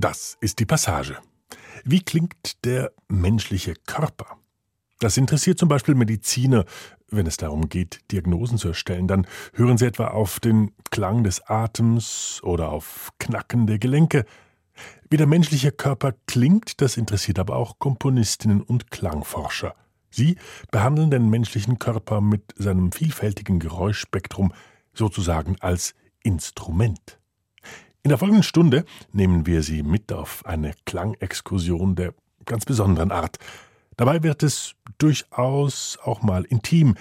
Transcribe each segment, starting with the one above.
Das ist die Passage. Wie klingt der menschliche Körper? Das interessiert zum Beispiel Mediziner, wenn es darum geht, Diagnosen zu erstellen. Dann hören sie etwa auf den Klang des Atems oder auf Knacken der Gelenke. Wie der menschliche Körper klingt, das interessiert aber auch Komponistinnen und Klangforscher. Sie behandeln den menschlichen Körper mit seinem vielfältigen Geräuschspektrum sozusagen als Instrument. In der folgenden Stunde nehmen wir Sie mit auf eine Klangexkursion der ganz besonderen Art. Dabei wird es durchaus auch mal intim,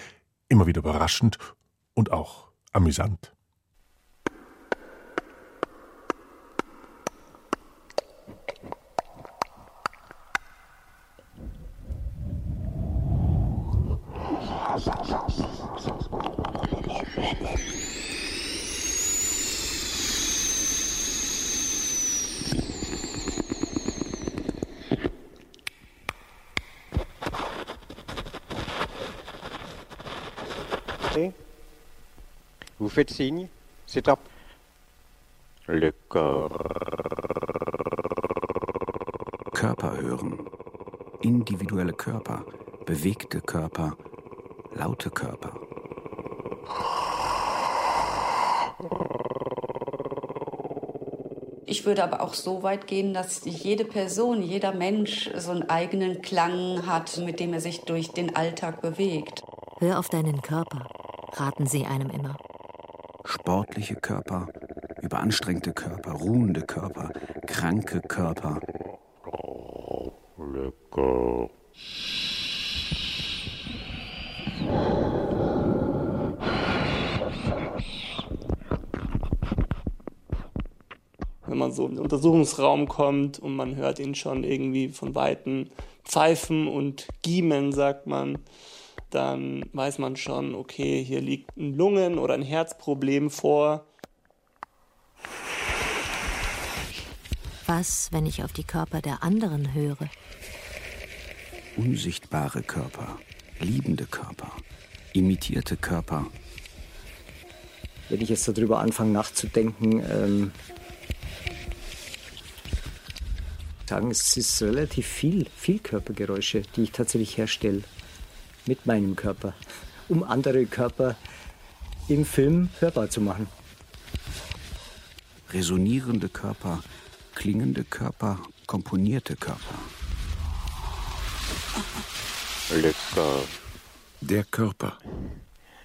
immer wieder überraschend und auch amüsant. Vous faites signe, c'est top. Le corps. Körper hören. Individuelle Körper, bewegte Körper, laute Körper. Ich würde aber auch so weit gehen, dass jede Person, jeder Mensch so einen eigenen Klang hat, mit dem er sich durch den Alltag bewegt. Hör auf deinen Körper, raten sie einem immer. Sportliche Körper, überanstrengte Körper, ruhende Körper, kranke Körper. Le corps. Wenn man so in den Untersuchungsraum kommt und man hört ihn schon irgendwie von Weitem pfeifen und giemen, sagt man, dann weiß man schon, okay, hier liegt ein Lungen- oder ein Herzproblem vor. Was, wenn ich auf die Körper der anderen höre? Unsichtbare Körper, liebende Körper, imitierte Körper. Wenn ich jetzt darüber anfange nachzudenken, ähm, sagen, es ist relativ viel, viel Körpergeräusche, die ich tatsächlich herstelle mit meinem Körper, um andere Körper im Film hörbar zu machen. Resonierende Körper, klingende Körper, komponierte Körper. Le corps. Der Körper.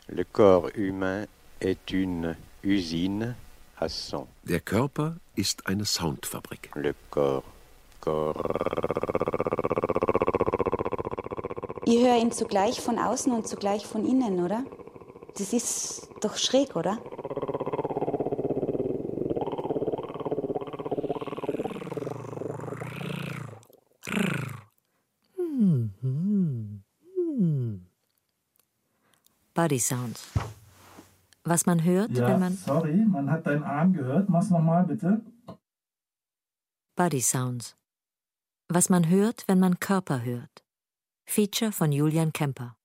Le corps humain est une usine à son. Der Körper ist eine Soundfabrik. Le corps. Ihr hört ihn zugleich von außen und zugleich von innen, oder? Das ist doch schräg, oder? Body Sounds. Was man hört, Ja, wenn man. sorry, man hat deinen Arm gehört. Mach's nochmal, bitte. Body Sounds. Was man hört, wenn man Körper hört. Feature von Julian Kemper.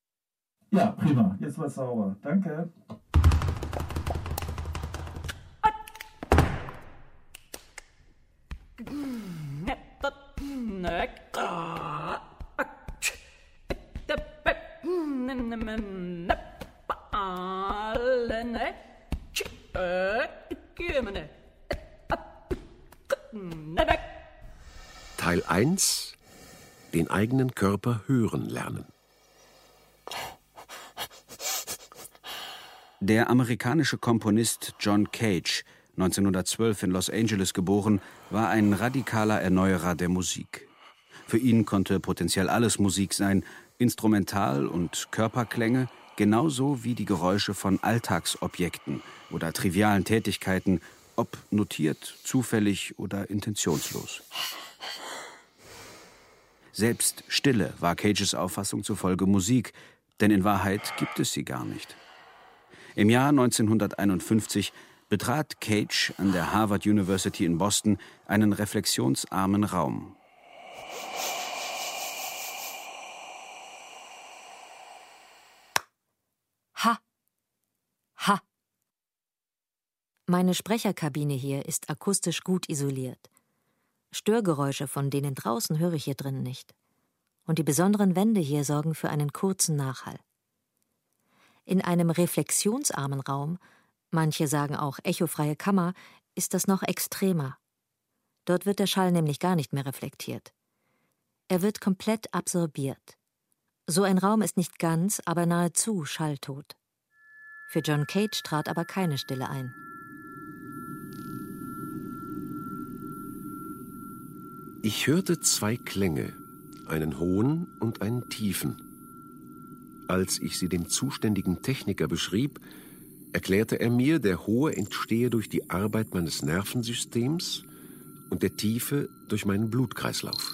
Ja, prima. Jetzt war's sauber. Danke. Teil 1 Den eigenen Körper hören lernen. Der amerikanische Komponist John Cage, 1912 in Los Angeles geboren, war ein radikaler Erneuerer der Musik. Für ihn konnte potenziell alles Musik sein, Instrumental- und Körperklänge, genauso wie die Geräusche von Alltagsobjekten oder trivialen Tätigkeiten, ob notiert, zufällig oder intentionslos. Selbst Stille war Cages Auffassung zufolge Musik, denn in Wahrheit gibt es sie gar nicht. Im Jahr 1951 betrat Cage an der Harvard University in Boston einen reflexionsarmen Raum. Ha! Ha! Meine Sprecherkabine hier ist akustisch gut isoliert. Störgeräusche von denen draußen höre ich hier drinnen nicht. Und die besonderen Wände hier sorgen für einen kurzen Nachhall. In einem reflexionsarmen Raum, manche sagen auch echofreie Kammer, ist das noch extremer. Dort wird der Schall nämlich gar nicht mehr reflektiert. Er wird komplett absorbiert. So ein Raum ist nicht ganz, aber nahezu schalltot. Für John Cage trat aber keine Stille ein. Ich hörte zwei Klänge, einen hohen und einen tiefen. Als ich sie dem zuständigen Techniker beschrieb, erklärte er mir, der hohe entstehe durch die Arbeit meines Nervensystems und der tiefe durch meinen Blutkreislauf.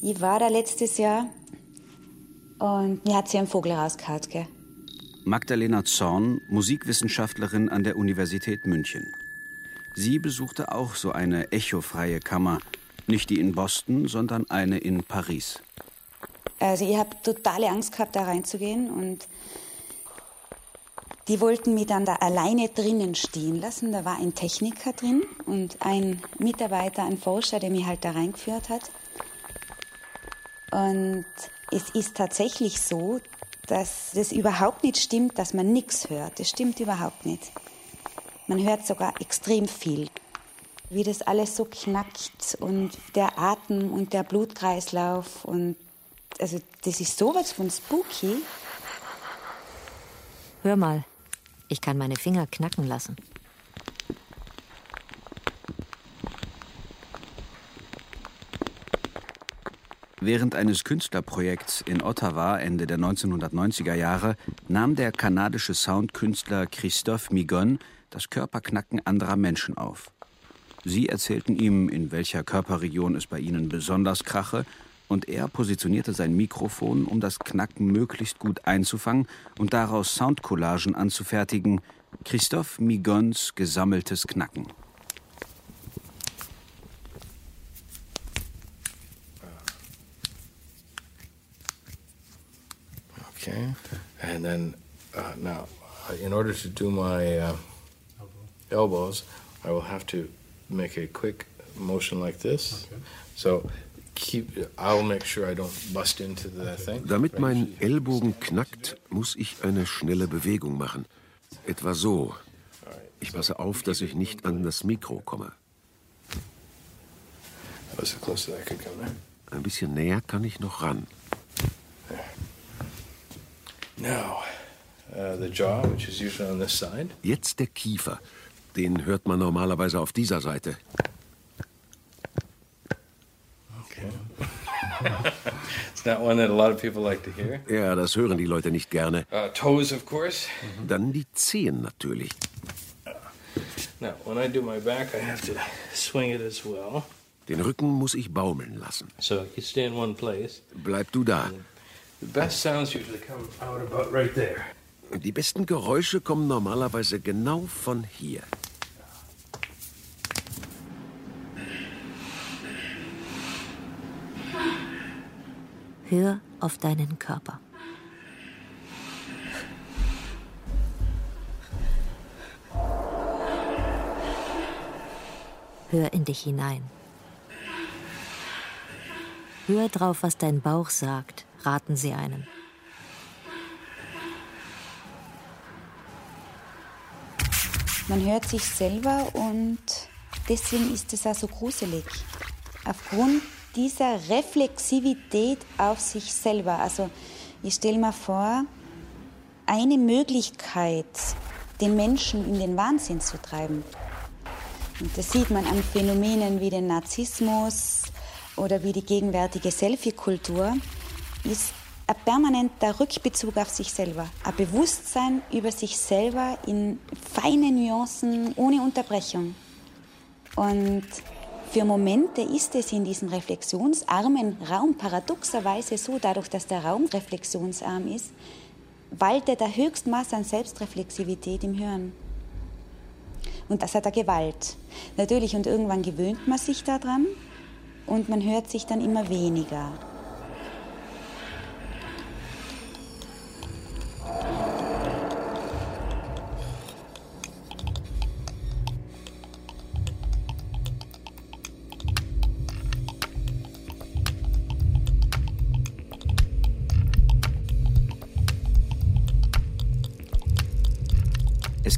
Ich war da letztes Jahr und mir hat sie ein Vogel rausgehauen, gell? Magdalena Zorn, Musikwissenschaftlerin an der Universität München. Sie besuchte auch so eine echofreie Kammer. Nicht die in Boston, sondern eine in Paris. Also ich habe totale Angst gehabt, da reinzugehen und die wollten mich dann da alleine drinnen stehen lassen. Da war ein Techniker drin und ein Mitarbeiter, ein Forscher, der mich halt da reingeführt hat. Und es ist tatsächlich so, dass es überhaupt nicht stimmt, dass man nichts hört. Das stimmt überhaupt nicht. Man hört sogar extrem viel. Wie das alles so knackt und der Atem und der Blutkreislauf und also das ist sowas von spooky. Hör mal, ich kann meine Finger knacken lassen. Während eines Künstlerprojekts in Ottawa Ende der 1990er Jahre nahm der kanadische Soundkünstler Christophe Migon das Körperknacken anderer Menschen auf. Sie erzählten ihm, in welcher Körperregion es bei ihnen besonders krache, und er positionierte sein Mikrofon, um das Knacken möglichst gut einzufangen und daraus Soundcollagen anzufertigen, Christophe Migons gesammeltes Knacken. Okay, and then uh, now, in order to do my uh, elbows, I will have to make a quick motion like this. Okay. So keep, I'll make sure I don't bust into the thing. Damit mein Ellbogen knackt, muss ich eine schnelle Bewegung machen. Etwa so. Ich passe auf, dass ich nicht an das Mikro komme. Ein bisschen näher kann ich noch ran. Now, uh, the jaw, which is usually on this side. Jetzt der Kiefer. Den hört man normalerweise auf dieser Seite. Okay. It's not one that a lot of people like to hear. Ja, das hören die Leute nicht gerne. Uh, toes, of course. Dann die Zehen natürlich. Now, when I do my back, I have to swing it as well. Den Rücken muss ich baumeln lassen. So you stay in one place. Bleib du da. The best sounds usually come out about right there. Die besten Geräusche kommen normalerweise genau von hier. Hör auf deinen Körper. Hör in dich hinein. Hör drauf, was dein Bauch sagt, raten sie einem. Man hört sich selber und deswegen ist es auch so gruselig. Aufgrund dieser Reflexivität auf sich selber. Also ich stelle mir vor, eine Möglichkeit, den Menschen in den Wahnsinn zu treiben. Und das sieht man an Phänomenen wie den Narzissmus oder wie die gegenwärtige Selfie-Kultur, ist ein permanenter Rückbezug auf sich selber, ein Bewusstsein über sich selber in feinen Nuancen, ohne Unterbrechung. Und für Momente ist es in diesem reflexionsarmen Raum paradoxerweise so, dadurch, dass der Raum reflexionsarm ist, waltet der Höchstmaß an Selbstreflexivität im Hören. Und das hat eine Gewalt. Natürlich, und irgendwann gewöhnt man sich daran und man hört sich dann immer weniger.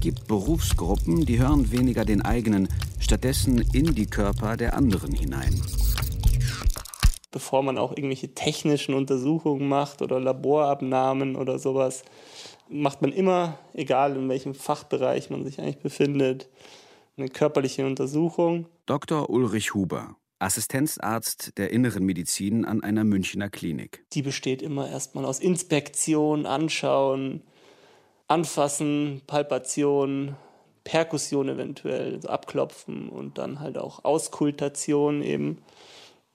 Gibt Berufsgruppen, die hören weniger den eigenen, stattdessen in die Körper der anderen hinein. Bevor man auch irgendwelche technischen Untersuchungen macht oder Laborabnahmen oder sowas, macht man immer, egal in welchem Fachbereich man sich eigentlich befindet, eine körperliche Untersuchung. Dr. Ulrich Huber, Assistenzarzt der Inneren Medizin an einer Münchner Klinik. Die besteht immer erstmal aus Inspektion, Anschauen, Anfassen, Palpation, Perkussion eventuell, also Abklopfen und dann halt auch Auskultation eben.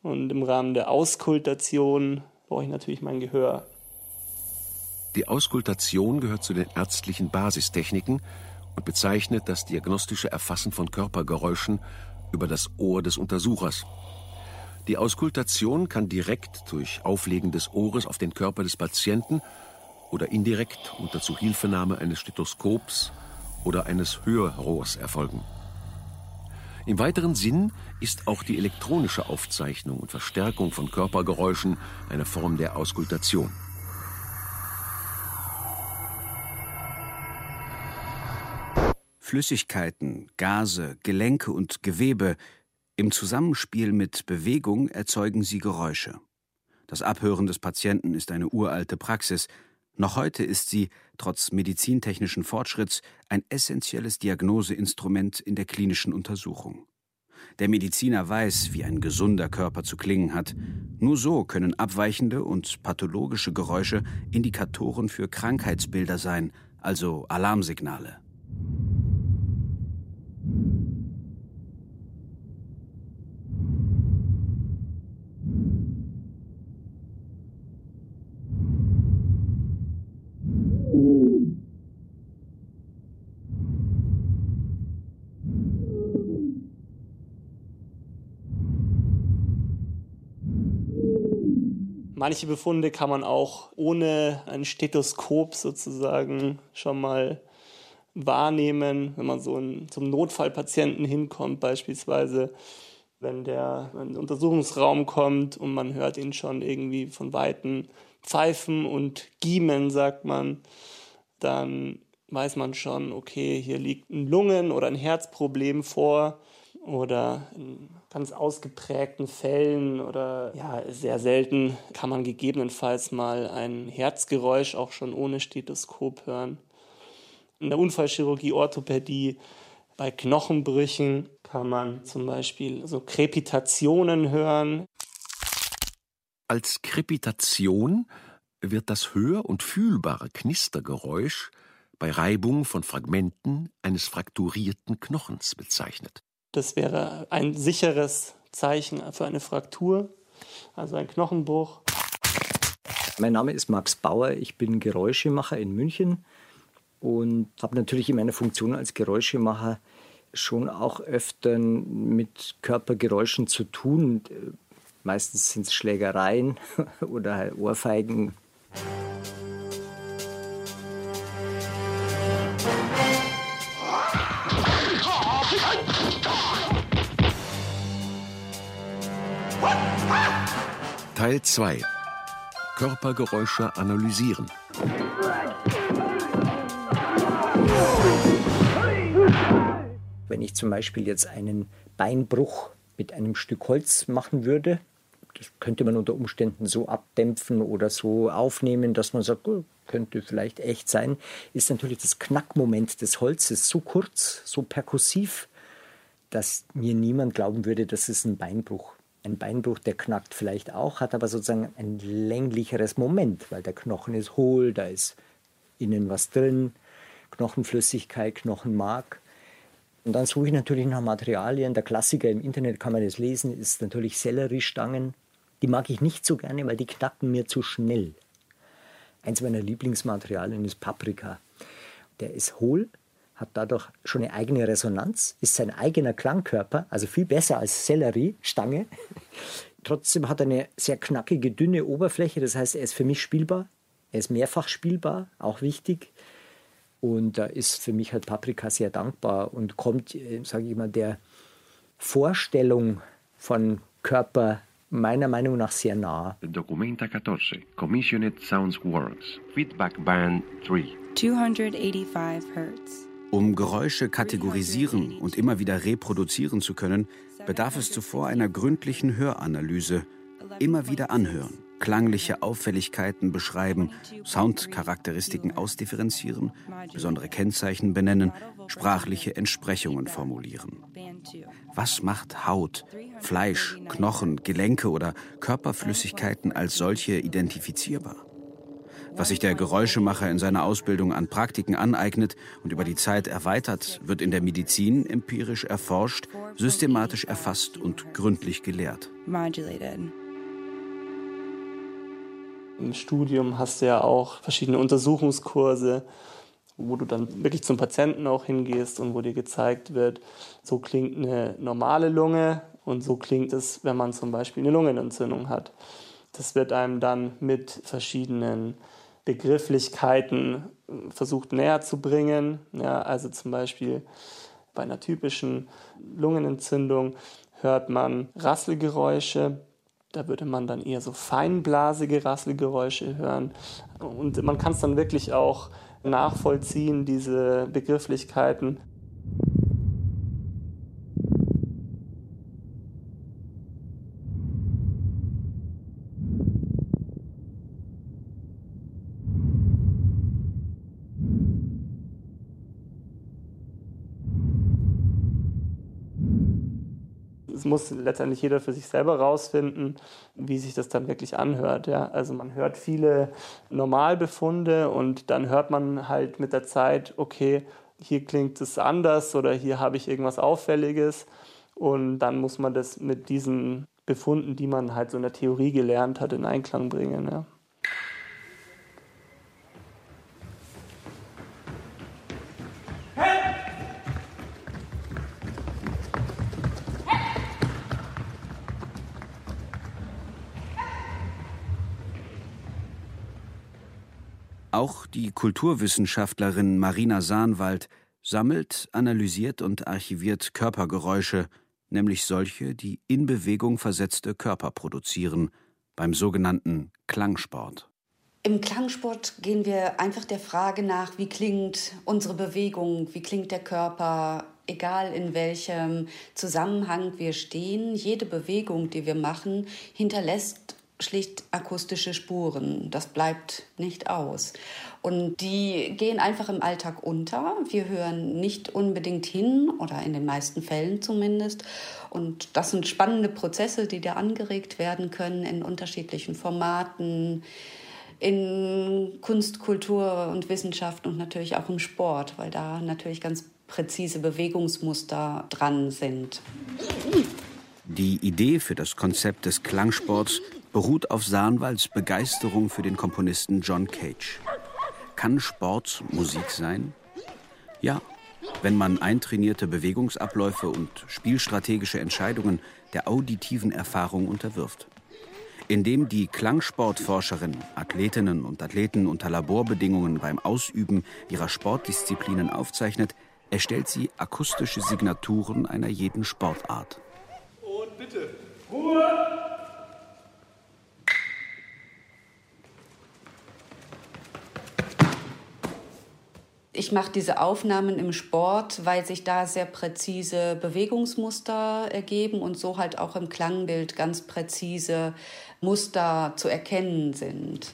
Und im Rahmen der Auskultation brauche ich natürlich mein Gehör. Die Auskultation gehört zu den ärztlichen Basistechniken und bezeichnet das diagnostische Erfassen von Körpergeräuschen über das Ohr des Untersuchers. Die Auskultation kann direkt durch Auflegen des Ohres auf den Körper des Patienten oder indirekt unter Zuhilfenahme eines Stethoskops oder eines Hörrohrs erfolgen. Im weiteren Sinn ist auch die elektronische Aufzeichnung und Verstärkung von Körpergeräuschen eine Form der Auskultation. Flüssigkeiten, Gase, Gelenke und Gewebe im Zusammenspiel mit Bewegung erzeugen sie Geräusche. Das Abhören des Patienten ist eine uralte Praxis. Noch heute ist sie, trotz medizintechnischen Fortschritts, ein essentielles Diagnoseinstrument in der klinischen Untersuchung. Der Mediziner weiß, wie ein gesunder Körper zu klingen hat. Nur so können abweichende und pathologische Geräusche Indikatoren für Krankheitsbilder sein, also Alarmsignale. Manche Befunde kann man auch ohne ein Stethoskop sozusagen schon mal wahrnehmen, wenn man so zum Notfallpatienten hinkommt beispielsweise, wenn der in den Untersuchungsraum kommt und man hört ihn schon irgendwie von Weitem pfeifen und giemen, sagt man, dann weiß man schon, okay, hier liegt ein Lungen- oder ein Herzproblem vor oder in ganz ausgeprägten Fällen oder ja, sehr selten kann man gegebenenfalls mal ein Herzgeräusch auch schon ohne Stethoskop hören. In der Unfallchirurgie, Orthopädie, bei Knochenbrüchen kann man zum Beispiel so Krepitationen hören. Als Krepitation wird das hör- und fühlbare Knistergeräusch bei Reibung von Fragmenten eines frakturierten Knochens bezeichnet. Das wäre ein sicheres Zeichen für eine Fraktur, also ein Knochenbruch. Mein Name ist Max Bauer, ich bin Geräuschemacher in München und habe natürlich in meiner Funktion als Geräuschemacher schon auch öfter mit Körpergeräuschen zu tun. Meistens sind es Schlägereien oder halt Ohrfeigen. Teil 2 Körpergeräusche analysieren. Wenn ich zum Beispiel jetzt einen Beinbruch mit einem Stück Holz machen würde, das könnte man unter Umständen so abdämpfen oder so aufnehmen, dass man sagt, oh, könnte vielleicht echt sein, ist natürlich das Knackmoment des Holzes so kurz, so perkussiv, dass mir niemand glauben würde, das ist ein Beinbruch ein Beinbruch, der knackt vielleicht auch, hat aber sozusagen ein länglicheres Moment, weil der Knochen ist hohl, da ist innen was drin, Knochenflüssigkeit, Knochenmark. Und dann suche ich natürlich nach Materialien. Der Klassiker im Internet kann man das lesen, ist natürlich Selleriestangen. Die mag ich nicht so gerne, weil die knacken mir zu schnell. Eins meiner Lieblingsmaterialien ist Paprika. Der ist hohl, hat dadurch schon eine eigene Resonanz, ist sein eigener Klangkörper, also viel besser als Selleriestange. Trotzdem hat er eine sehr knackige, dünne Oberfläche, das heißt, er ist für mich spielbar. Er ist mehrfach spielbar, auch wichtig. Und da ist für mich halt Paprika sehr dankbar und kommt, äh, sage ich mal, der Vorstellung von Körper meiner Meinung nach sehr nah. Documenta 14, Commissioned Sounds Works, Feedback Band 3. 285 Hertz. Um Geräusche kategorisieren und immer wieder reproduzieren zu können, bedarf es zuvor einer gründlichen Höranalyse. Immer wieder anhören, klangliche Auffälligkeiten beschreiben, Soundcharakteristiken ausdifferenzieren, besondere Kennzeichen benennen, sprachliche Entsprechungen formulieren. Was macht Haut, Fleisch, Knochen, Gelenke oder Körperflüssigkeiten als solche identifizierbar? Was sich der Geräuschemacher in seiner Ausbildung an Praktiken aneignet und über die Zeit erweitert, wird in der Medizin empirisch erforscht, systematisch erfasst und gründlich gelehrt. Im Studium hast du ja auch verschiedene Untersuchungskurse, wo du dann wirklich zum Patienten auch hingehst und wo dir gezeigt wird, so klingt eine normale Lunge und so klingt es, wenn man zum Beispiel eine Lungenentzündung hat. Das wird einem dann mit verschiedenen Begrifflichkeiten äh, versucht näher zu bringen. Ja, also zum Beispiel bei einer typischen Lungenentzündung hört man Rasselgeräusche. Da würde man dann eher so feinblasige Rasselgeräusche hören. Und man kann es dann wirklich auch nachvollziehen, diese Begrifflichkeiten. es muss letztendlich jeder für sich selber rausfinden, wie sich das dann wirklich anhört. Ja? Also man hört viele Normalbefunde und dann hört man halt mit der Zeit, okay, hier klingt es anders oder hier habe ich irgendwas Auffälliges. Und dann muss man das mit diesen Befunden, die man halt so in der Theorie gelernt hat, in Einklang bringen. Ja. Die Kulturwissenschaftlerin Marina Sahnwald sammelt, analysiert und archiviert Körpergeräusche, nämlich solche, die in Bewegung versetzte Körper produzieren, beim sogenannten Klangsport. Im Klangsport gehen wir einfach der Frage nach, wie klingt unsere Bewegung, wie klingt der Körper, egal in welchem Zusammenhang wir stehen. Jede Bewegung, die wir machen, hinterlässt schlicht akustische Spuren. Das bleibt nicht aus. Und die gehen einfach im Alltag unter. Wir hören nicht unbedingt hin oder in den meisten Fällen zumindest. Und das sind spannende Prozesse, die da angeregt werden können in unterschiedlichen Formaten, in Kunst, Kultur und Wissenschaft und natürlich auch im Sport, weil da natürlich ganz präzise Bewegungsmuster dran sind. Die Idee für das Konzept des Klangsports beruht auf Sahnwalds Begeisterung für den Komponisten John Cage. Kann Sport Musik sein? Ja, wenn man eintrainierte Bewegungsabläufe und spielstrategische Entscheidungen der auditiven Erfahrung unterwirft. Indem die Klangsportforscherin Athletinnen und Athleten unter Laborbedingungen beim Ausüben ihrer Sportdisziplinen aufzeichnet, erstellt sie akustische Signaturen einer jeden Sportart. Und bitte, Ruhe! Ich mache diese Aufnahmen im Sport, weil sich da sehr präzise Bewegungsmuster ergeben und so halt auch im Klangbild ganz präzise Muster zu erkennen sind.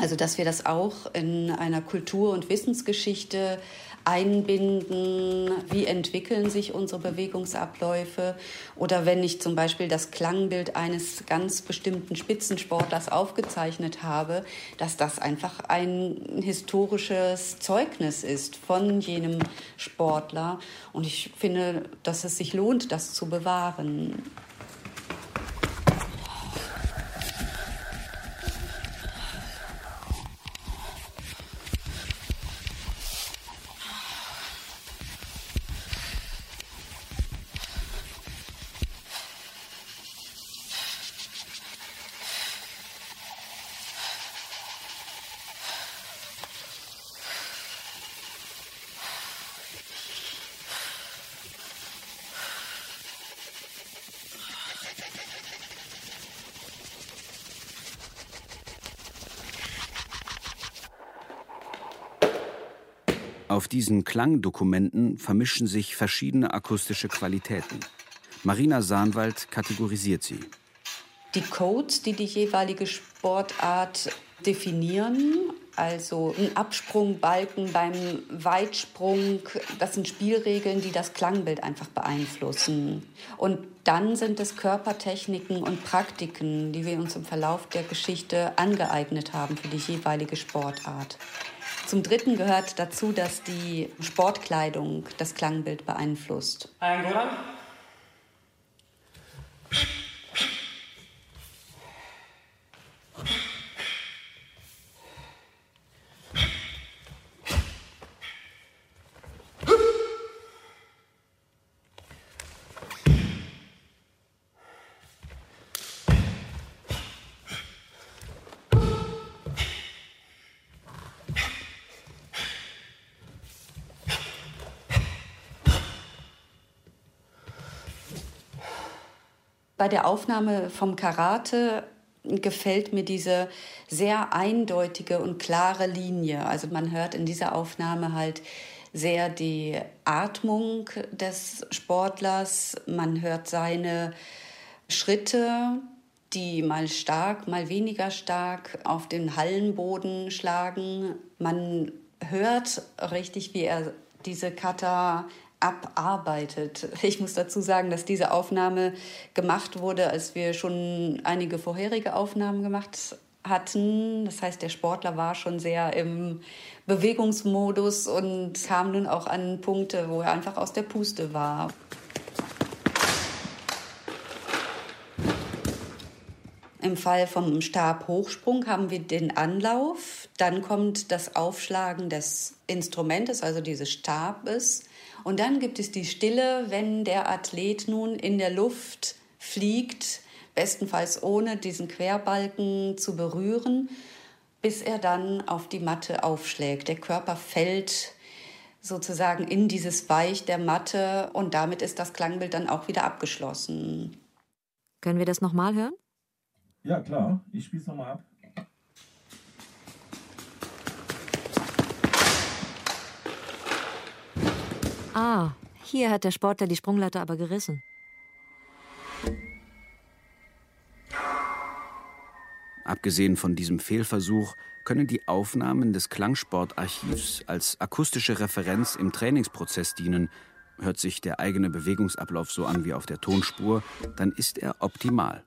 Also dass wir das auch in einer Kultur- und Wissensgeschichte einbinden, wie entwickeln sich unsere Bewegungsabläufe? Oder wenn ich zum Beispiel das Klangbild eines ganz bestimmten Spitzensportlers aufgezeichnet habe, dass das einfach ein historisches Zeugnis ist von jenem Sportler. Und ich finde, dass es sich lohnt, das zu bewahren. Diesen Klangdokumenten vermischen sich verschiedene akustische Qualitäten. Marina Sahnwald kategorisiert sie. Die Codes, die die jeweilige Sportart definieren, also ein Absprungbalken beim Weitsprung, das sind Spielregeln, die das Klangbild einfach beeinflussen. Und dann sind es Körpertechniken und Praktiken, die wir uns im Verlauf der Geschichte angeeignet haben für die jeweilige Sportart. Zum Dritten gehört dazu, dass die Sportkleidung das Klangbild beeinflusst. Ein Goran. Bei der Aufnahme vom Karate gefällt mir diese sehr eindeutige und klare Linie. Also man hört in dieser Aufnahme halt sehr die Atmung des Sportlers, man hört seine Schritte, die mal stark, mal weniger stark auf den Hallenboden schlagen. Man hört richtig, wie er diese Kata abarbeitet. Ich muss dazu sagen, dass diese Aufnahme gemacht wurde, als wir schon einige vorherige Aufnahmen gemacht hatten. Das heißt, der Sportler war schon sehr im Bewegungsmodus und kam nun auch an Punkte, wo er einfach aus der Puste war. Im Fall vom Stabhochsprung haben wir den Anlauf, dann kommt das Aufschlagen des Instrumentes, also dieses Stabes. Und dann gibt es die Stille, wenn der Athlet nun in der Luft fliegt, bestenfalls ohne diesen Querbalken zu berühren, bis er dann auf die Matte aufschlägt. Der Körper fällt sozusagen in dieses Weich der Matte und damit ist das Klangbild dann auch wieder abgeschlossen. Können wir das nochmal hören? Ja, klar. Ich spiele es nochmal ab. Ah, hier hat der Sportler die Sprungleiter aber gerissen. Abgesehen von diesem Fehlversuch können die Aufnahmen des Klangsportarchivs als akustische Referenz im Trainingsprozess dienen. Hört sich der eigene Bewegungsablauf so an wie auf der Tonspur, dann ist er optimal.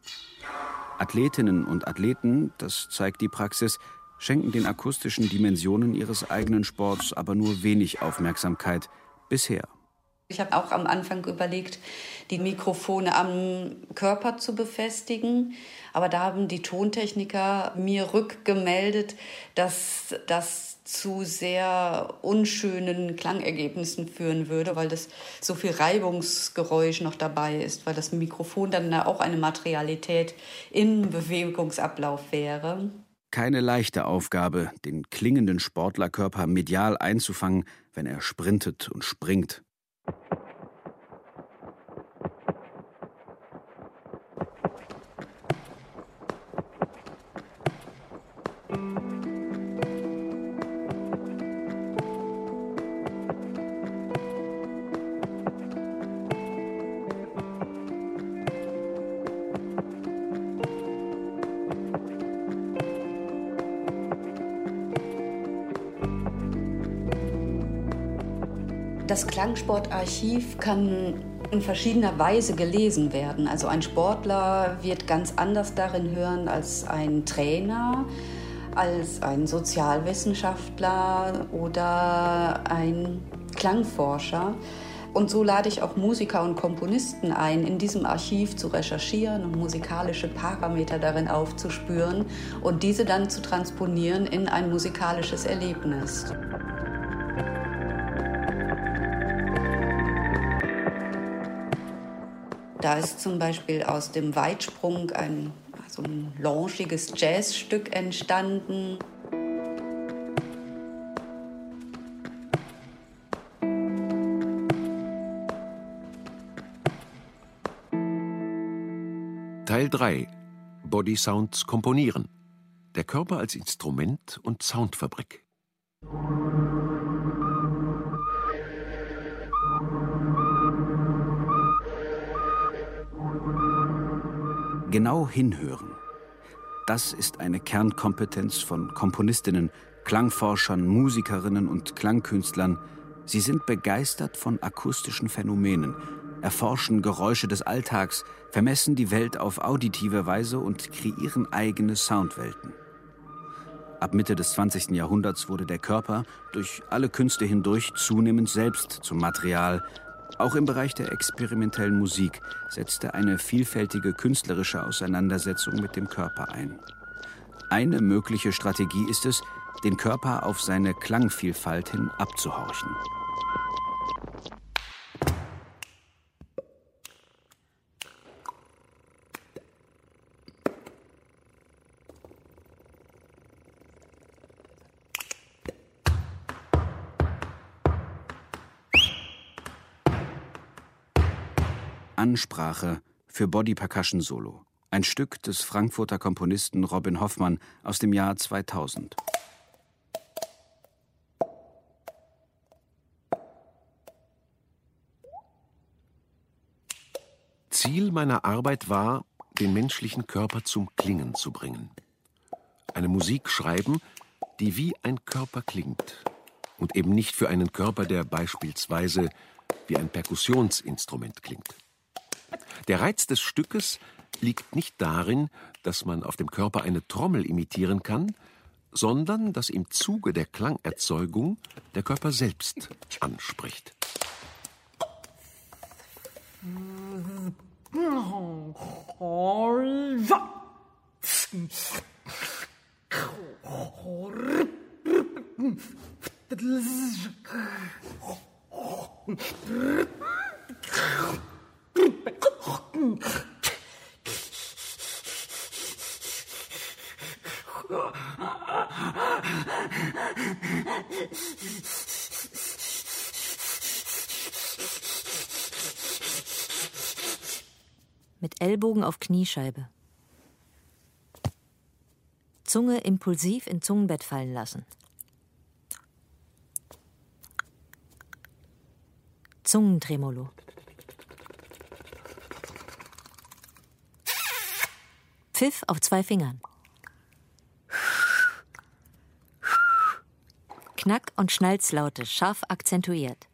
Athletinnen und Athleten, das zeigt die Praxis, schenken den akustischen Dimensionen ihres eigenen Sports aber nur wenig Aufmerksamkeit, bisher. Ich habe auch am Anfang überlegt, die Mikrofone am Körper zu befestigen. Aber da haben die Tontechniker mir rückgemeldet, dass das zu sehr unschönen Klangergebnissen führen würde, weil das so viel Reibungsgeräusch noch dabei ist, weil das Mikrofon dann auch eine Materialität im Bewegungsablauf wäre. Keine leichte Aufgabe, den klingenden Sportlerkörper medial einzufangen, wenn er sprintet und springt. Das Klangsportarchiv kann in verschiedener Weise gelesen werden. Also ein Sportler wird ganz anders darin hören als ein Trainer, als ein Sozialwissenschaftler oder ein Klangforscher. Und so lade ich auch Musiker und Komponisten ein, in diesem Archiv zu recherchieren und musikalische Parameter darin aufzuspüren und diese dann zu transponieren in ein musikalisches Erlebnis. Da ist zum Beispiel aus dem Weitsprung ein, also ein launchiges Jazzstück entstanden. Teil 3 Body Sounds komponieren. Der Körper als Instrument und Soundfabrik. Genau hinhören. Das ist eine Kernkompetenz von Komponistinnen, Klangforschern, Musikerinnen und Klangkünstlern. Sie sind begeistert von akustischen Phänomenen, erforschen Geräusche des Alltags, vermessen die Welt auf auditive Weise und kreieren eigene Soundwelten. Ab Mitte des 20. Jahrhunderts wurde der Körper durch alle Künste hindurch zunehmend selbst zum Material. Auch im Bereich der experimentellen Musik setzte eine vielfältige künstlerische Auseinandersetzung mit dem Körper ein. Eine mögliche Strategie ist es, den Körper auf seine Klangvielfalt hin abzuhorchen. Ansprache für Body Percussion Solo. Ein Stück des Frankfurter Komponisten Robin Hoffmann aus dem Jahr 2000. Ziel meiner Arbeit war, den menschlichen Körper zum Klingen zu bringen. Eine Musik schreiben, die wie ein Körper klingt und eben nicht für einen Körper, der beispielsweise wie ein Perkussionsinstrument klingt. Der Reiz des Stückes liegt nicht darin, dass man auf dem Körper eine Trommel imitieren kann, sondern dass im Zuge der Klangerzeugung der Körper selbst anspricht. Mit Ellbogen auf Kniescheibe. Zunge impulsiv in Zungenbett fallen lassen. Zungentremolo. Pfiff auf zwei Fingern. Knack- und Schnalzlaute scharf akzentuiert.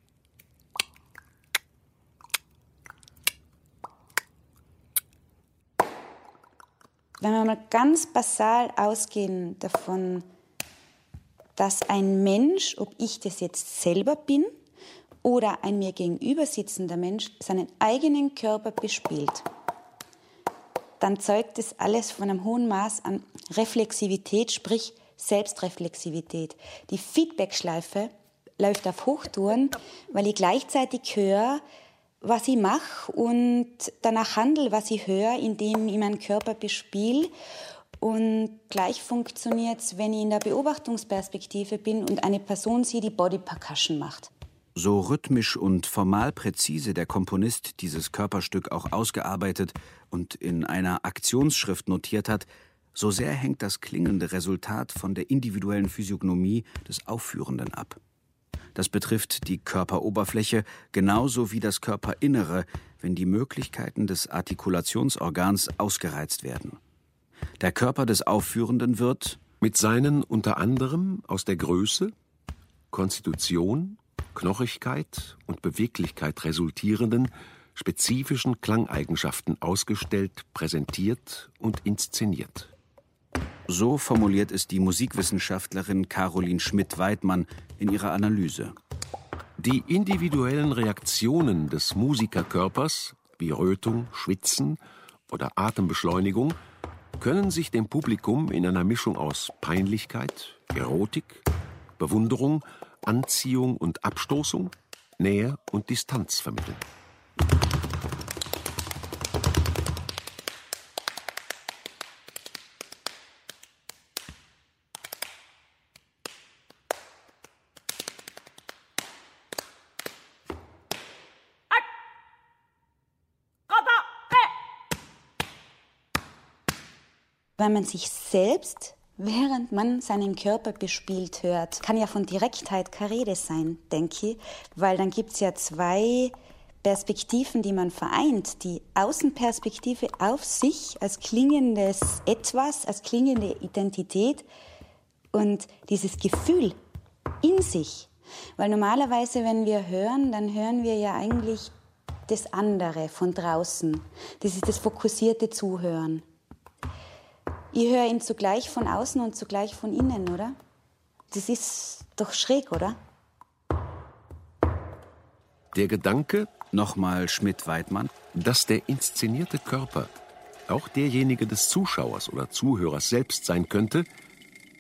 Wenn wir mal ganz basal ausgehen davon, dass ein Mensch, ob ich das jetzt selber bin oder ein mir gegenüber sitzender Mensch, seinen eigenen Körper bespielt, dann zeugt das alles von einem hohen Maß an Reflexivität, sprich Selbstreflexivität. Die Feedbackschleife läuft auf Hochtouren, weil ich gleichzeitig höre, was ich mache und danach handle, was ich höre, indem ich meinen Körper bespiele. Und gleich funktioniert es, wenn ich in der Beobachtungsperspektive bin und eine Person sie die Body Percussion macht. So rhythmisch und formal präzise der Komponist dieses Körperstück auch ausgearbeitet und in einer Aktionsschrift notiert hat, so sehr hängt das klingende Resultat von der individuellen Physiognomie des Aufführenden ab. Das betrifft die Körperoberfläche genauso wie das Körperinnere, wenn die Möglichkeiten des Artikulationsorgans ausgereizt werden. Der Körper des Aufführenden wird mit seinen unter anderem aus der Größe, Konstitution, Knochigkeit und Beweglichkeit resultierenden spezifischen Klangeigenschaften ausgestellt, präsentiert und inszeniert. So formuliert es die Musikwissenschaftlerin Caroline Schmidt-Weidmann in ihrer Analyse. Die individuellen Reaktionen des Musikerkörpers, wie Rötung, Schwitzen oder Atembeschleunigung, können sich dem Publikum in einer Mischung aus Peinlichkeit, Erotik, Bewunderung, Anziehung und Abstoßung, Nähe und Distanz vermitteln. Wenn man sich selbst, während man seinen Körper bespielt hört, kann ja von Direktheit keine Rede sein, denke ich, weil dann gibt es ja zwei Perspektiven, die man vereint, die Außenperspektive auf sich als klingendes Etwas, als klingende Identität und dieses Gefühl in sich. Weil normalerweise, wenn wir hören, dann hören wir ja eigentlich das andere von draußen. Das ist das fokussierte Zuhören. Ich höre ihn zugleich von außen und zugleich von innen, oder? Das ist doch schräg, oder? Der Gedanke, nochmal Schmidt-Weidmann, dass der inszenierte Körper auch derjenige des Zuschauers oder Zuhörers selbst sein könnte,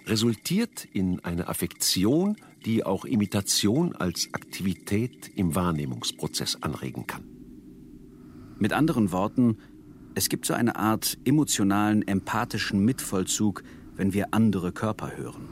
resultiert in eine Affektion, die auch Imitation als Aktivität im Wahrnehmungsprozess anregen kann. Mit anderen Worten, es gibt so eine Art emotionalen, empathischen Mitvollzug, wenn wir andere Körper hören.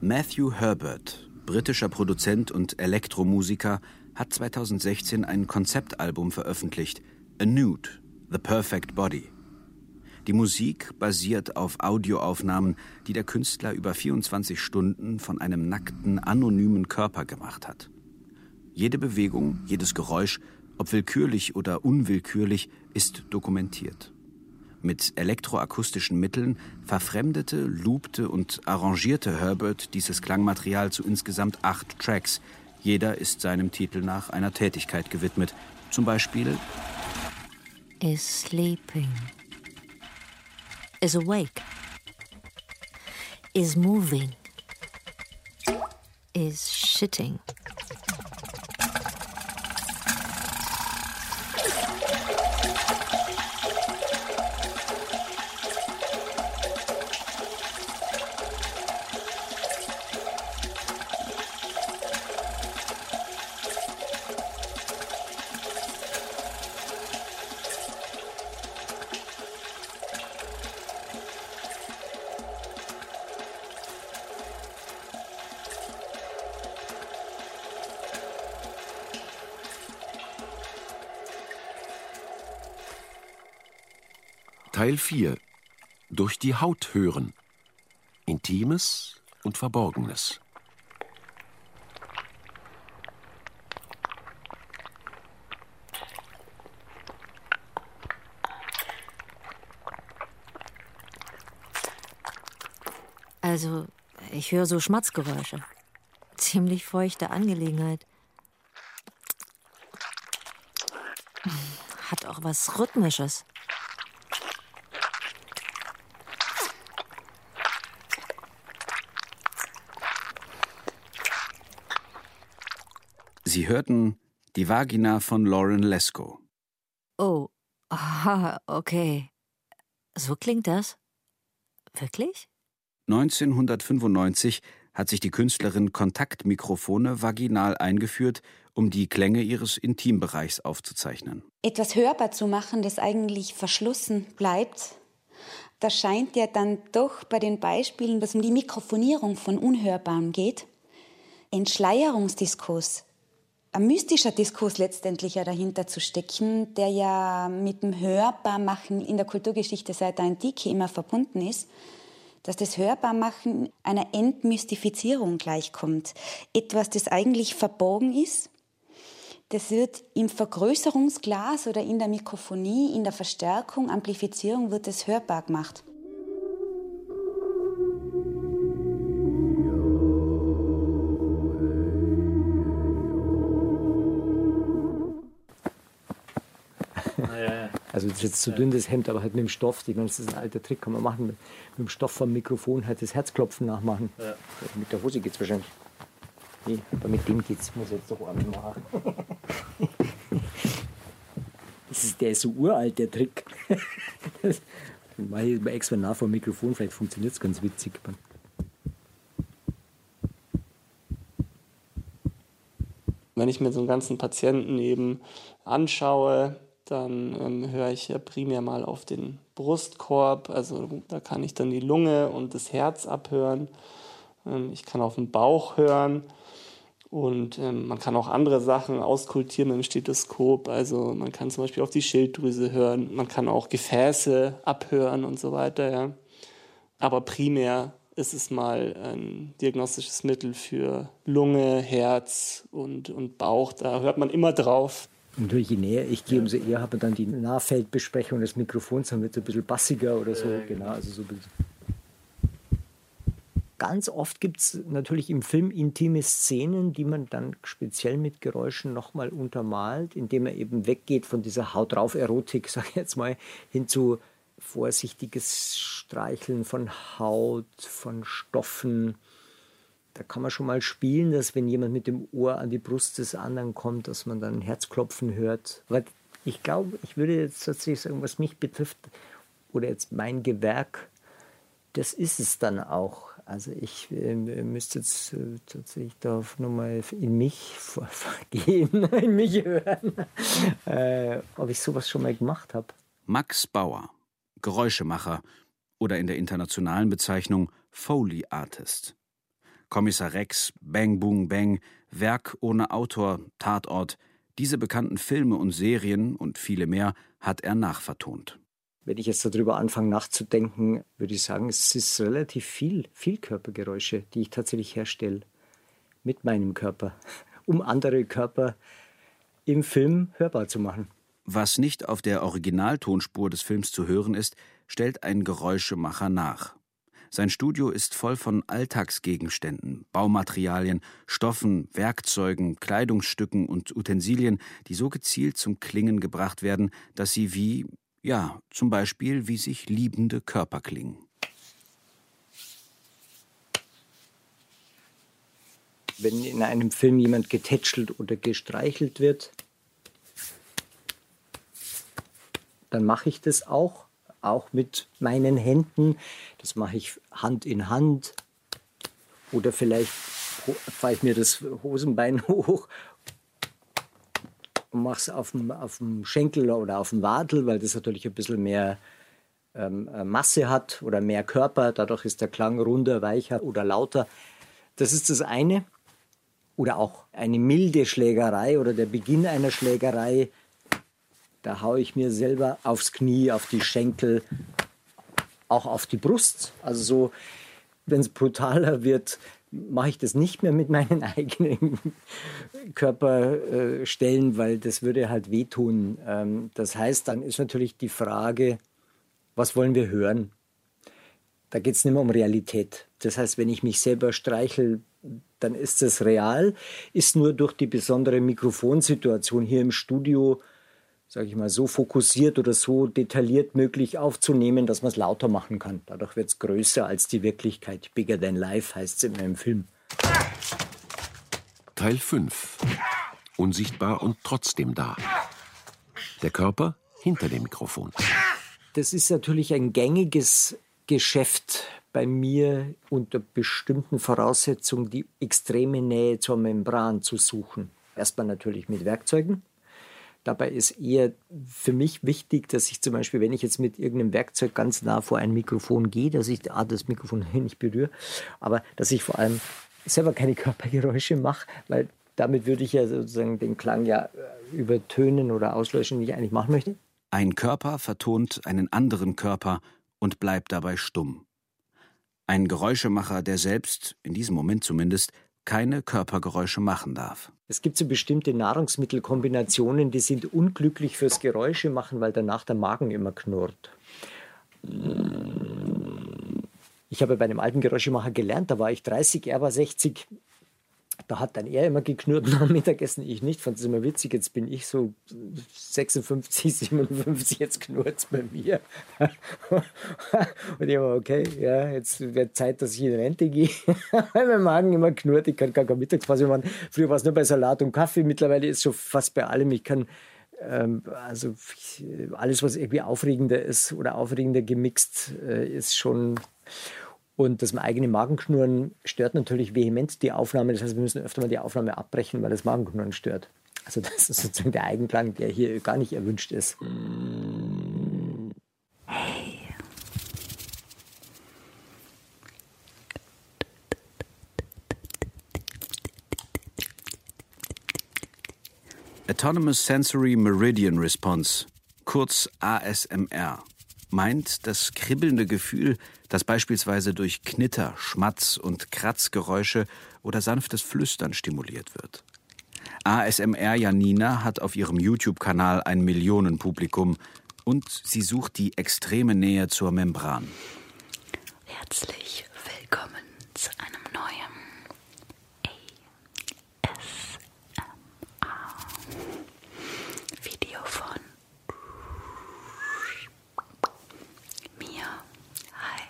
Matthew Herbert, britischer Produzent und Elektromusiker, hat 2016 ein Konzeptalbum veröffentlicht, A Nude, The Perfect Body. Die Musik basiert auf Audioaufnahmen, die der Künstler über 24 Stunden von einem nackten, anonymen Körper gemacht hat. Jede Bewegung, jedes Geräusch, ob willkürlich oder unwillkürlich, ist dokumentiert. Mit elektroakustischen Mitteln verfremdete, loopte und arrangierte Herbert dieses Klangmaterial zu insgesamt acht Tracks. Jeder ist seinem Titel nach einer Tätigkeit gewidmet. Zum Beispiel Is sleeping. Is awake. Is moving. Is shitting. Teil 4 Durch die Haut hören. Intimes und Verborgenes. Also, ich höre so Schmatzgeräusche. Ziemlich feuchte Angelegenheit. Hat auch was Rhythmisches. Sie hörten die Vagina von Lauren Lesko. Oh, aha, okay. So klingt das? Wirklich? 1995 hat sich die Künstlerin Kontaktmikrofone vaginal eingeführt, um die Klänge ihres Intimbereichs aufzuzeichnen. Etwas hörbar zu machen, das eigentlich verschlossen bleibt, das scheint ja dann doch bei den Beispielen, was um die Mikrofonierung von Unhörbarem geht, Entschleierungsdiskurs, ein mystischer Diskurs letztendlich ja dahinter zu stecken, der ja mit dem Hörbarmachen in der Kulturgeschichte seit der Antike immer verbunden ist, dass das Hörbarmachen einer Entmystifizierung gleichkommt. Etwas, das eigentlich verborgen ist, das wird im Vergrößerungsglas oder in der Mikrofonie, in der Verstärkung, Amplifizierung wird es hörbar gemacht. Also das ist jetzt zu dünn das Hemd, aber halt mit dem Stoff. Ich meine, das ist ein alter Trick, kann man machen. Mit, mit dem Stoff vom Mikrofon halt das Herzklopfen nachmachen. Ja. Mit der Hose geht's wahrscheinlich. Nee, aber mit dem geht's. Muss jetzt doch einmal machen. das ist, der ist so uralt, der Trick. das mache ich mal extra nach vom Mikrofon, vielleicht funktioniert es ganz witzig. Wenn ich mir so einen ganzen Patienten eben anschaue, dann ähm, höre ich ja primär mal auf den Brustkorb, also da kann ich dann die Lunge und das Herz abhören. Ähm, ich kann auf den Bauch hören und ähm, man kann auch andere Sachen auskultieren mit dem Stethoskop. Also man kann zum Beispiel auf die Schilddrüse hören, man kann auch Gefäße abhören und so weiter. Ja. Aber primär ist es mal ein diagnostisches Mittel für Lunge, Herz und, und Bauch. Da hört man immer drauf. Und je näher ich gehe, umso eher habe dann die Nahfeldbesprechung des Mikrofons, dann wird es ein bisschen bassiger oder so. Genau, also so Ganz oft gibt es natürlich im Film intime Szenen, die man dann speziell mit Geräuschen nochmal untermalt, indem er eben weggeht von dieser Haut drauf Erotik, sage ich jetzt mal, hin zu vorsichtiges Streicheln von Haut, von Stoffen. Da kann man schon mal spielen, dass wenn jemand mit dem Ohr an die Brust des anderen kommt, dass man dann Herzklopfen hört. Aber ich glaube, ich würde jetzt tatsächlich sagen, was mich betrifft, oder jetzt mein Gewerk, das ist es dann auch. Also ich äh, müsste jetzt äh, tatsächlich da nochmal in mich gehen, in mich hören, äh, ob ich sowas schon mal gemacht habe. Max Bauer, Geräuschemacher oder in der internationalen Bezeichnung Foley Artist. Kommissar Rex, Bang Boom Bang, Werk ohne Autor, Tatort, diese bekannten Filme und Serien und viele mehr hat er nachvertont. Wenn ich jetzt darüber anfange nachzudenken, würde ich sagen, es ist relativ viel, viel Körpergeräusche, die ich tatsächlich herstelle mit meinem Körper, um andere Körper im Film hörbar zu machen. Was nicht auf der Originaltonspur des Films zu hören ist, stellt ein Geräuschemacher nach. Sein Studio ist voll von Alltagsgegenständen, Baumaterialien, Stoffen, Werkzeugen, Kleidungsstücken und Utensilien, die so gezielt zum Klingen gebracht werden, dass sie wie, ja, zum Beispiel wie sich liebende Körper klingen. Wenn in einem Film jemand getätschelt oder gestreichelt wird, dann mache ich das auch, auch mit meinen Händen. Das mache ich Hand in Hand oder vielleicht fahre ich mir das Hosenbein hoch und mache es auf dem, auf dem Schenkel oder auf dem Wadel, weil das natürlich ein bisschen mehr ähm, äh, Masse hat oder mehr Körper. Dadurch ist der Klang runder, weicher oder lauter. Das ist das eine. Oder auch eine milde Schlägerei oder der Beginn einer Schlägerei da haue ich mir selber aufs Knie, auf die Schenkel, auch auf die Brust. Also so, wenn es brutaler wird, mache ich das nicht mehr mit meinen eigenen Körperstellen, weil das würde halt wehtun. Ähm, das heißt, dann ist natürlich die Frage, was wollen wir hören? Da geht es nicht mehr um Realität. Das heißt, wenn ich mich selber streichel, dann ist das real, ist nur durch die besondere Mikrofonsituation hier im Studio sage ich mal, so fokussiert oder so detailliert möglich aufzunehmen, dass man es lauter machen kann. Dadurch wird es größer als die Wirklichkeit. Bigger than life heißt es in einem Film. Teil 5. Unsichtbar und trotzdem da. Der Körper hinter dem Mikrofon. Das ist natürlich ein gängiges Geschäft bei mir unter bestimmten Voraussetzungen, die extreme Nähe zur Membran zu suchen. Erstmal natürlich mit Werkzeugen, Dabei ist eher für mich wichtig, dass ich zum Beispiel, wenn ich jetzt mit irgendeinem Werkzeug ganz nah vor ein Mikrofon gehe, dass ich ah, das Mikrofon nicht berühre, aber dass ich vor allem selber keine Körpergeräusche mache, weil damit würde ich ja sozusagen den Klang ja äh, übertönen oder auslöschen, den ich eigentlich machen möchte. Ein Körper vertont einen anderen Körper und bleibt dabei stumm. Ein Geräuschemacher, der selbst, in diesem Moment zumindest, keine Körpergeräusche machen darf. Es gibt so bestimmte Nahrungsmittelkombinationen, die sind unglücklich fürs Geräusche machen, weil danach der Magen immer knurrt. Ich habe bei einem alten Geräuschemacher gelernt, da war ich 30, er war 60. Da hat dann er immer geknurrt nach Mittagessen, ich nicht. Fand es immer witzig. Jetzt bin ich so 56, 57, jetzt knurrt es bei mir. Und ich war, okay, ja, jetzt wird Zeit, dass ich in Rente gehe. Weil mein Magen immer knurrt. Ich kann gar keine Mittagspause machen. Früher war es nur bei Salat und Kaffee. Mittlerweile ist es schon fast bei allem. Ich kann ähm, also alles, was irgendwie aufregender ist oder aufregender gemixt, äh, ist schon. Und das eigene Magenknurren stört natürlich vehement die Aufnahme. Das heißt, wir müssen öfter mal die Aufnahme abbrechen, weil das Magenknurren stört. Also das ist sozusagen der Eigenklang, der hier gar nicht erwünscht ist. Autonomous Sensory Meridian Response, kurz ASMR. Meint das kribbelnde Gefühl, das beispielsweise durch Knitter, Schmatz und Kratzgeräusche oder sanftes Flüstern stimuliert wird. ASMR Janina hat auf ihrem YouTube-Kanal ein Millionenpublikum und sie sucht die extreme Nähe zur Membran. Herzlich willkommen zu einem neuen ASMR-Video von mir. Hi.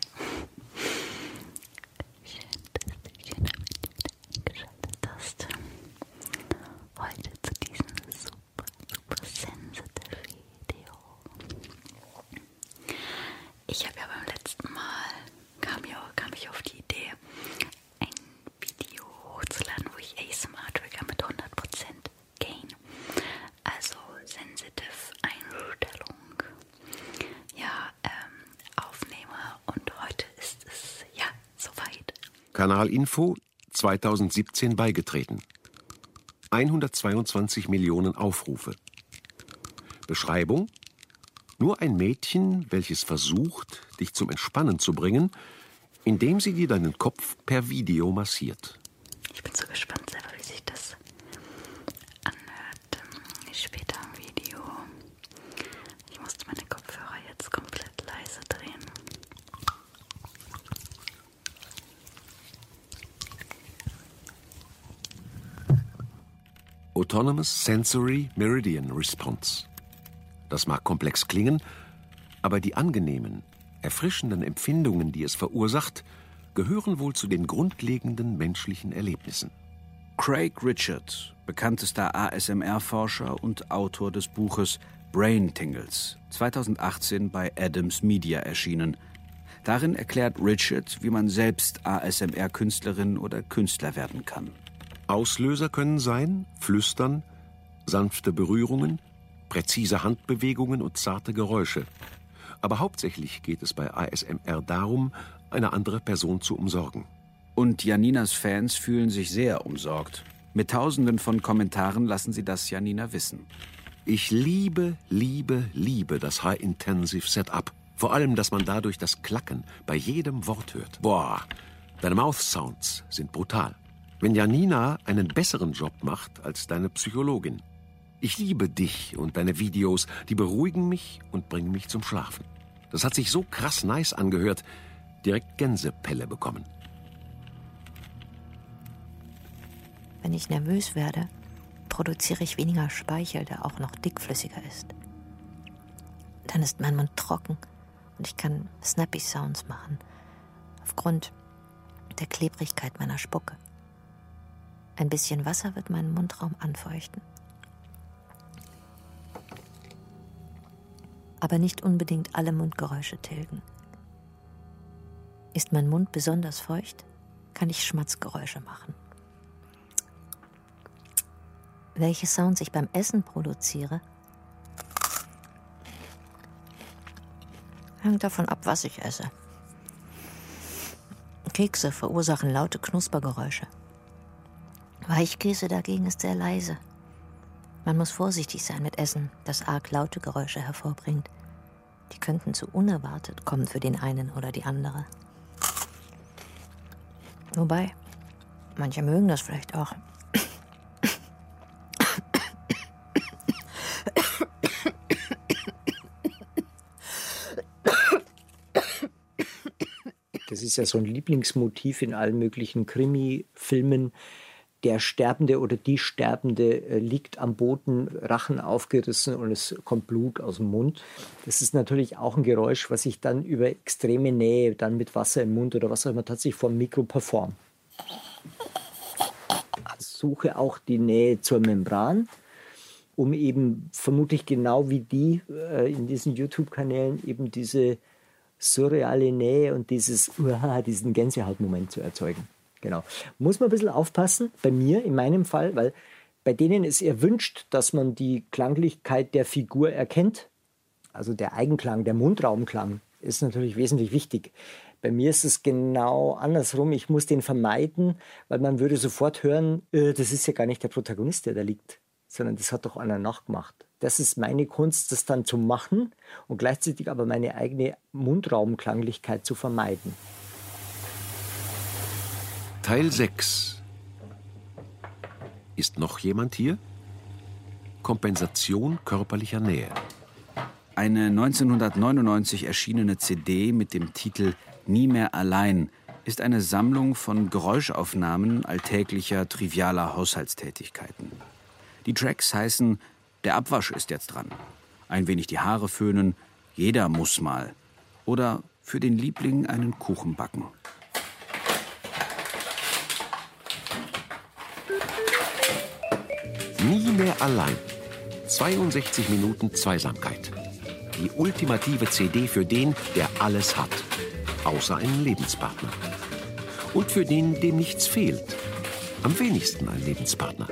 Schön, dass du schön eingeschaltet hast. Heute zu diesem super, super sensitive Video. Ich habe ja beim letzten Mal kam, ja, kam ich auf die Idee, ein Video hochzuladen, wo ich ASMR-Trigger mit 100% Gain, also Sensitive Einstellung, ja, ähm, aufnehme. Und heute ist es ja soweit. Kanalinfo 2017 beigetreten. 122 Millionen Aufrufe. Beschreibung nur ein Mädchen, welches versucht, dich zum Entspannen zu bringen, indem sie dir deinen Kopf per Video massiert. Ich bin so gespannt selber, wie sich das anhört ähm, später im Video. Ich musste meine Kopfhörer jetzt komplett leise drehen. Autonomous Sensory Meridian Response. Das mag komplex klingen, aber die angenehmen, erfrischenden Empfindungen, die es verursacht, gehören wohl zu den grundlegenden menschlichen Erlebnissen. Craig Richard, bekanntester ASMR-Forscher und Autor des Buches Brain Tingles, 2018 bei Adams Media erschienen. Darin erklärt Richard, wie man selbst ASMR-Künstlerin oder Künstler werden kann. Auslöser können sein Flüstern, sanfte Berührungen, präzise Handbewegungen und zarte Geräusche. Aber hauptsächlich geht es bei ASMR darum, eine andere Person zu umsorgen. Und Janinas Fans fühlen sich sehr umsorgt. Mit tausenden von Kommentaren lassen sie das Janina wissen. Ich liebe, liebe, liebe das High-Intensive Setup. Vor allem, dass man dadurch das Klacken bei jedem Wort hört. Boah, deine Mouth Sounds sind brutal. Wenn Janina einen besseren Job macht als deine Psychologin. Ich liebe dich und deine Videos, die beruhigen mich und bringen mich zum Schlafen. Das hat sich so krass nice angehört, direkt Gänsepelle bekommen. Wenn ich nervös werde, produziere ich weniger Speichel, der auch noch dickflüssiger ist. Dann ist mein Mund trocken und ich kann snappy Sounds machen, aufgrund der Klebrigkeit meiner Spucke. Ein bisschen Wasser wird meinen Mundraum anfeuchten. Aber nicht unbedingt alle Mundgeräusche tilgen. Ist mein Mund besonders feucht, kann ich Schmatzgeräusche machen. Welche Sounds ich beim Essen produziere, hängt davon ab, was ich esse. Kekse verursachen laute Knuspergeräusche. Weichkäse dagegen ist sehr leise. Man muss vorsichtig sein mit Essen, das arg laute Geräusche hervorbringt. Die könnten zu unerwartet kommen für den einen oder die andere. Wobei, manche mögen das vielleicht auch. Das ist ja so ein Lieblingsmotiv in allen möglichen Krimi-Filmen. Der Sterbende oder die Sterbende äh, liegt am Boden, Rachen aufgerissen und es kommt Blut aus dem Mund. Das ist natürlich auch ein Geräusch, was ich dann über extreme Nähe, dann mit Wasser im Mund oder was auch immer, tatsächlich vor dem Mikro perform. Suche auch die Nähe zur Membran, um eben vermutlich genau wie die äh, in diesen YouTube-Kanälen eben diese surreale Nähe und dieses, uah, diesen Gänsehautmoment zu erzeugen. Genau. Muss man ein bisschen aufpassen, bei mir, in meinem Fall, weil bei denen ist erwünscht, dass man die Klanglichkeit der Figur erkennt. Also der Eigenklang, der Mundraumklang ist natürlich wesentlich wichtig. Bei mir ist es genau andersrum. Ich muss den vermeiden, weil man würde sofort hören, äh, das ist ja gar nicht der Protagonist, der da liegt, sondern das hat doch einer nachgemacht. das ist meine Kunst, das dann zu machen und gleichzeitig aber meine eigene Mundraumklanglichkeit zu vermeiden. Teil 6. Ist noch jemand hier? Kompensation körperlicher Nähe. Eine 1999 erschienene CD mit dem Titel Nie mehr allein ist eine Sammlung von Geräuschaufnahmen alltäglicher, trivialer Haushaltstätigkeiten. Die Tracks heißen Der Abwasch ist jetzt dran, ein wenig die Haare föhnen, jeder muss mal oder für den Liebling einen Kuchen backen. Nie mehr allein. 62 Minuten Zweisamkeit. Die ultimative CD für den, der alles hat. Außer einen Lebenspartner. Und für den, dem nichts fehlt. Am wenigsten ein Lebenspartner.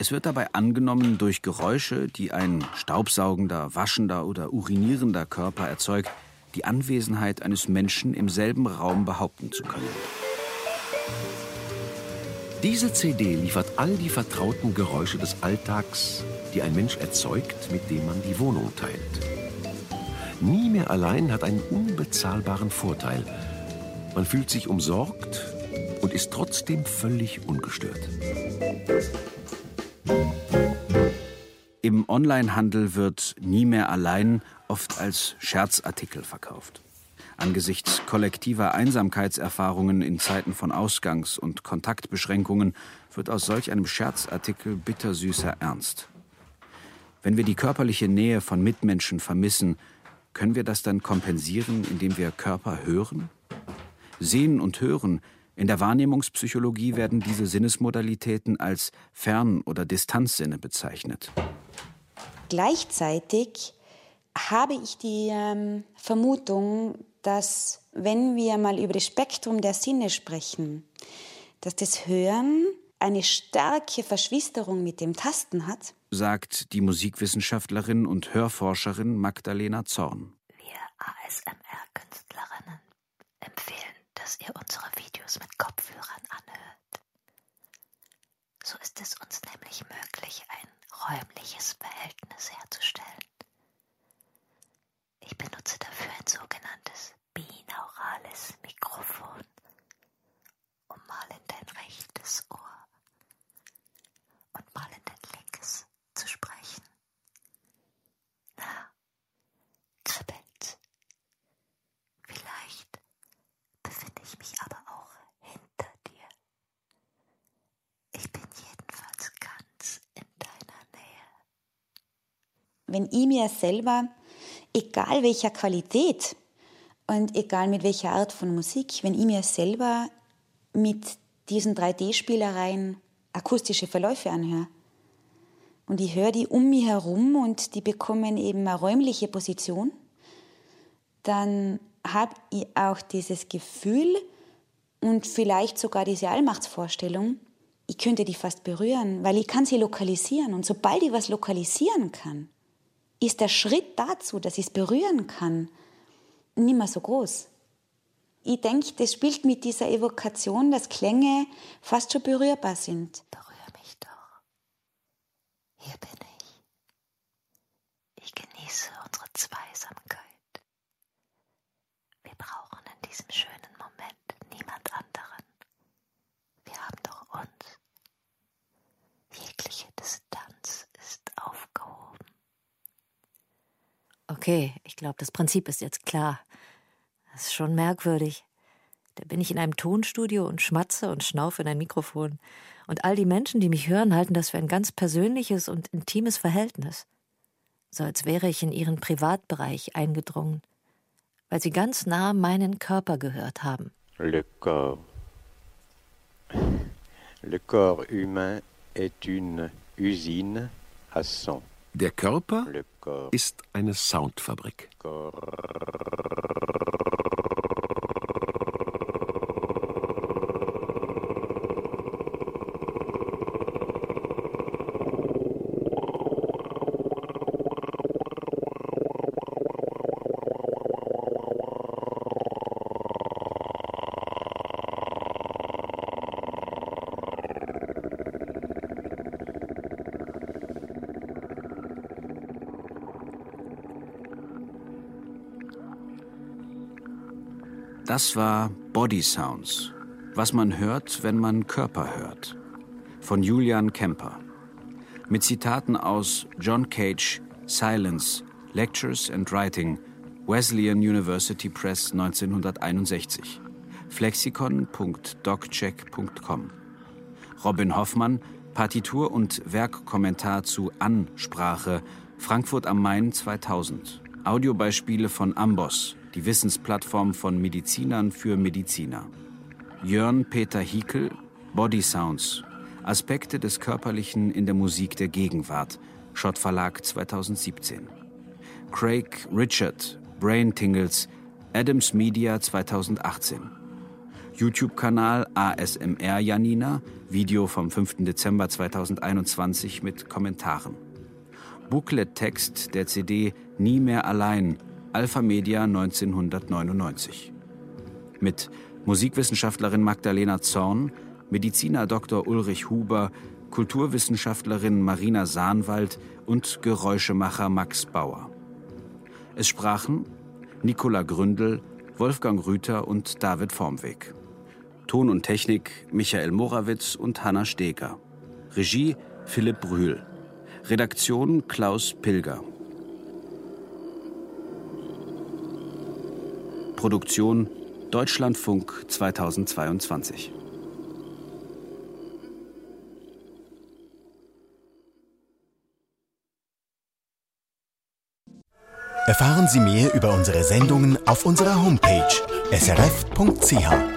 Es wird dabei angenommen, durch Geräusche, die ein staubsaugender, waschender oder urinierender Körper erzeugt, die Anwesenheit eines Menschen im selben Raum behaupten zu können. Diese CD liefert all die vertrauten Geräusche des Alltags, die ein Mensch erzeugt, mit dem man die Wohnung teilt. Nie mehr allein hat einen unbezahlbaren Vorteil. Man fühlt sich umsorgt und ist trotzdem völlig ungestört. Im Onlinehandel wird nie mehr allein oft als Scherzartikel verkauft. Angesichts kollektiver Einsamkeitserfahrungen in Zeiten von Ausgangs- und Kontaktbeschränkungen wird aus solch einem Scherzartikel bittersüßer Ernst. Wenn wir die körperliche Nähe von Mitmenschen vermissen, können wir das dann kompensieren, indem wir Körper hören? Sehen und hören, in der Wahrnehmungspsychologie werden diese Sinnesmodalitäten als Fern- oder Distanzsinne bezeichnet. Gleichzeitig habe ich die ähm, Vermutung, dass wenn wir mal über das Spektrum der Sinne sprechen, dass das Hören eine starke Verschwisterung mit dem Tasten hat, sagt die Musikwissenschaftlerin und Hörforscherin Magdalena Zorn. Wir ASMR-Künstlerinnen empfehlen, dass ihr unsere Videos mit Kopfhörern anhört. So ist es uns nämlich möglich, ein räumliches Verhältnis herzustellen. Ich benutze dafür ein sogenanntes binaurales Mikrofon, um mal in dein rechtes Ohr und mal in dein linkes zu sprechen. Na, kribbelt. Vielleicht befinde ich mich aber auch hinter dir. Ich bin jedenfalls ganz in deiner Nähe. wenn ich mir selber, egal welcher Qualität und egal mit welcher Art von Musik, wenn ich mir selber mit diesen 3D-Spielereien akustische Verläufe anhöre und ich höre die um mich herum und die bekommen eben eine räumliche Position, dann habe ich auch dieses Gefühl und vielleicht sogar diese Allmachtsvorstellung, ich könnte die fast berühren, weil ich kann sie lokalisieren. Und sobald ich was lokalisieren kann, ist der Schritt dazu, dass ich es berühren kann, nicht mehr so groß. Ich denke, das spielt mit dieser Evokation, dass Klänge fast schon berührbar sind. Berühr mich doch. Hier bin ich. Ich genieße unsere Zweisamkeit. Wir brauchen in diesem schönen Moment niemand anderen. Wir haben doch uns. Jegliche Distanz ist aufgehoben. Okay, ich glaube, das Prinzip ist jetzt klar. Das ist schon merkwürdig. Da bin ich in einem Tonstudio und schmatze und schnaufe in ein Mikrofon. Und all die Menschen, die mich hören, halten das für ein ganz persönliches und intimes Verhältnis. So als wäre ich in ihren Privatbereich eingedrungen, weil sie ganz nah meinen Körper gehört haben. Le corps. Le corps humain est une usine à son. Der Körper ist eine Soundfabrik. Das war Body Sounds, was man hört, wenn man Körper hört, von Julian Kemper. Mit Zitaten aus John Cage, Silence, Lectures and Writing, Wesleyan University Press 1961, flexikon.doccheck.com. Robin Hoffmann, Partitur und Werkkommentar zu Ansprache, Frankfurt am Main 2000. Audiobeispiele von Amboss, die Wissensplattform von Medizinern für Mediziner. Jörn Peter Hiekel, Body Sounds, Aspekte des Körperlichen in der Musik der Gegenwart, Schott Verlag 2017. Craig Richard, Brain Tingles, Adams Media 2018. YouTube-Kanal ASMR Janina, Video vom 5. Dezember 2021 mit Kommentaren. Booklet-Text der CD Nie mehr allein, Alpha Media 1999. Mit Musikwissenschaftlerin Magdalena Zorn, Mediziner Dr. Ulrich Huber, Kulturwissenschaftlerin Marina Sahnwald und Geräuschemacher Max Bauer. Es sprachen Nicola Gründel, Wolfgang Rüther und David Formweg. Ton und Technik Michael Morawitz und Hanna Steger. Regie Philipp Brühl. Redaktion Klaus Pilger. Produktion Deutschlandfunk 2022. Erfahren Sie mehr über unsere Sendungen auf unserer Homepage srf.ch.